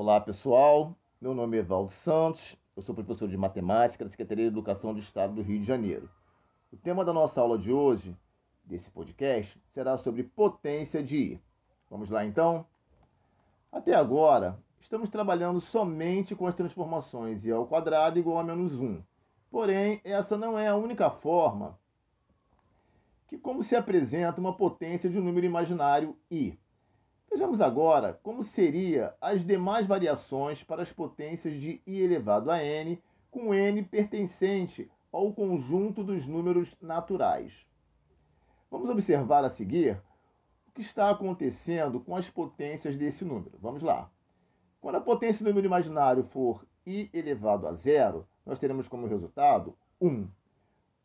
Olá pessoal, meu nome é Evaldo Santos, eu sou professor de matemática da Secretaria de Educação do Estado do Rio de Janeiro. O tema da nossa aula de hoje, desse podcast, será sobre potência de I. Vamos lá então? Até agora, estamos trabalhando somente com as transformações I ao quadrado igual a menos 1. Porém, essa não é a única forma que como se apresenta uma potência de um número imaginário i. Vejamos agora como seria as demais variações para as potências de i elevado a n, com n pertencente ao conjunto dos números naturais. Vamos observar a seguir o que está acontecendo com as potências desse número. Vamos lá. Quando a potência do número imaginário for i elevado a zero, nós teremos como resultado 1.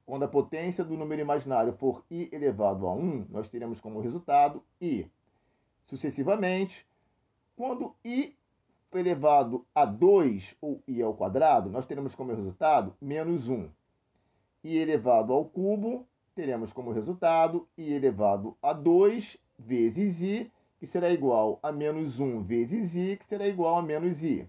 Quando a potência do número imaginário for i elevado a 1, nós teremos como resultado i. Sucessivamente, quando i elevado a 2, ou i ao quadrado, nós teremos como resultado menos 1. i elevado ao cubo, teremos como resultado i elevado a 2 vezes i, que será igual a menos 1 vezes i, que será igual a menos i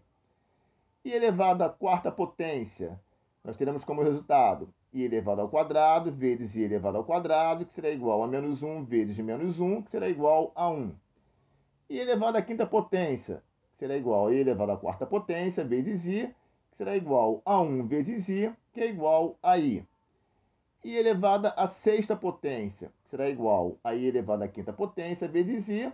e elevado à quarta potência, nós teremos como resultado i elevado ao quadrado vezes i elevado ao quadrado, que será igual a menos 1 vezes menos 1, que será igual a 1. E elevado à quinta potência, que será igual a i elevado à quarta potência vezes i, que será igual a 1 vezes i, que é igual a i. E elevada à sexta potência, que será igual a i elevado à quinta potência vezes i,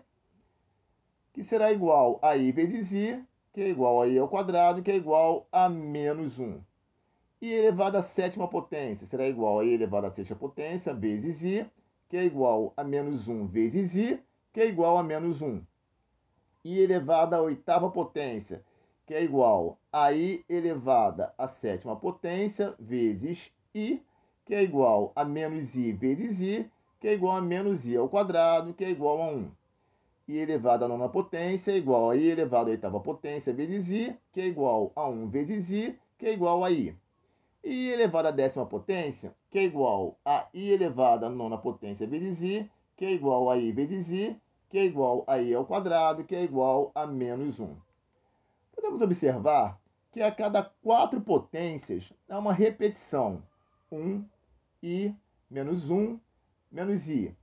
que será igual a i vezes i, que é igual a i ao quadrado, que é igual a menos 1. i elevado à sétima potência será igual a i elevado à sexta potência vezes i, que é igual a menos 1 vezes i, que é igual a menos 1. I elevado à oitava potência, que é igual a i elevada à sétima potência vezes i, que é igual a menos i vezes i, que é igual a menos i ao quadrado, que é igual a 1 i elevado à nona potência é igual a i elevado à oitava potência vezes i, que é igual a 1 vezes i, que é igual a i. i elevado à décima potência, que é igual a i elevado à nona potência vezes i, que é igual a i vezes i, que é igual a i ao quadrado, que é igual a menos 1. Podemos observar que a cada quatro potências há uma repetição. 1, i, menos 1, menos i.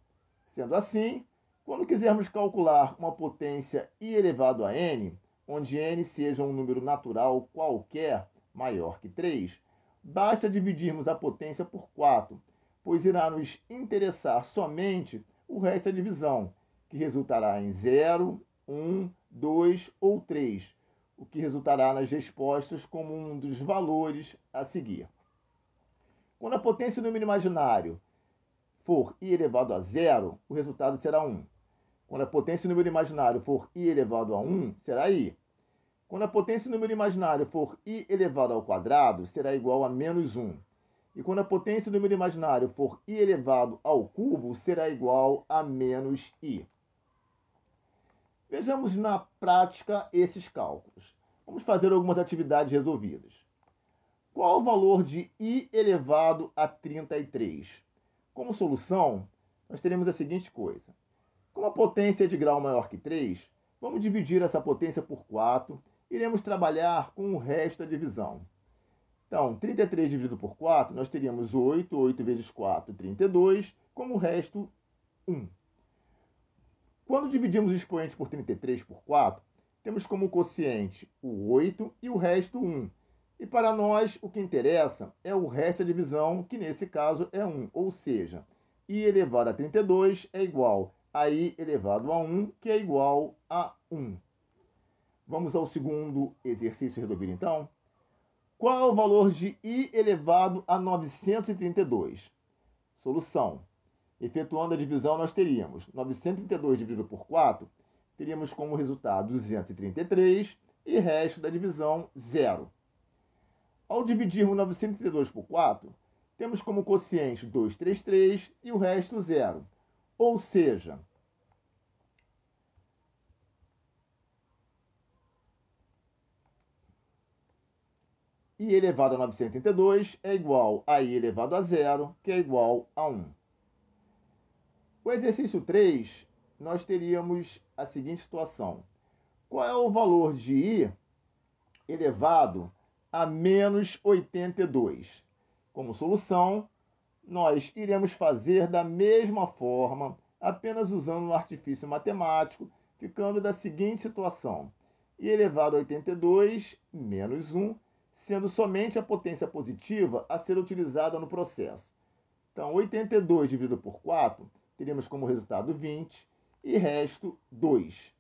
Sendo assim, quando quisermos calcular uma potência i elevado a n, onde n seja um número natural qualquer maior que 3, basta dividirmos a potência por 4, pois irá nos interessar somente o resto da divisão, que resultará em 0, 1, 2 ou 3, o que resultará nas respostas como um dos valores a seguir. Quando a potência do número imaginário for i elevado a zero, o resultado será 1. Quando a potência do número imaginário for i elevado a 1, será i. Quando a potência do número imaginário for i elevado ao quadrado, será igual a menos 1. E quando a potência do número imaginário for i elevado ao cubo, será igual a menos i. Vejamos na prática esses cálculos. Vamos fazer algumas atividades resolvidas. Qual o valor de i elevado a 33? Como solução, nós teremos a seguinte coisa. Como a potência é de grau maior que 3, vamos dividir essa potência por 4 e iremos trabalhar com o resto da divisão. Então, 33 dividido por 4, nós teríamos 8, 8 vezes 4, 32, como o resto, 1. Quando dividimos o expoente por 33 por 4, temos como quociente o 8 e o resto 1. E para nós, o que interessa é o resto da divisão, que nesse caso é 1, ou seja, i elevado a 32 é igual a i elevado a 1, que é igual a 1. Vamos ao segundo exercício resolvido, então. Qual é o valor de i elevado a 932? Solução. Efetuando a divisão, nós teríamos 932 dividido por 4, teríamos como resultado 233 e resto da divisão, zero. Ao dividirmos 932 por 4, temos como quociente 233 e o resto, zero. Ou seja, i elevado a 932 é igual a i elevado a zero, que é igual a 1. O exercício 3, nós teríamos a seguinte situação. Qual é o valor de i elevado a menos 82? Como solução, nós iremos fazer da mesma forma, apenas usando um artifício matemático, ficando da seguinte situação: i elevado a 82 menos 1, sendo somente a potência positiva a ser utilizada no processo. Então, 82 dividido por 4, teríamos como resultado 20 e resto 2.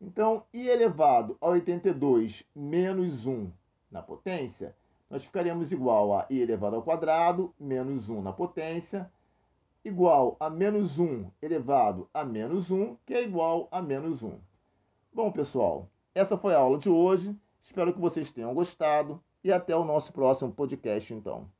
Então, i elevado a 82 menos 1 na potência, nós ficaríamos igual a i elevado ao quadrado menos 1 na potência, igual a menos 1 elevado a menos 1, que é igual a menos 1. Bom, pessoal, essa foi a aula de hoje. Espero que vocês tenham gostado e até o nosso próximo podcast, então.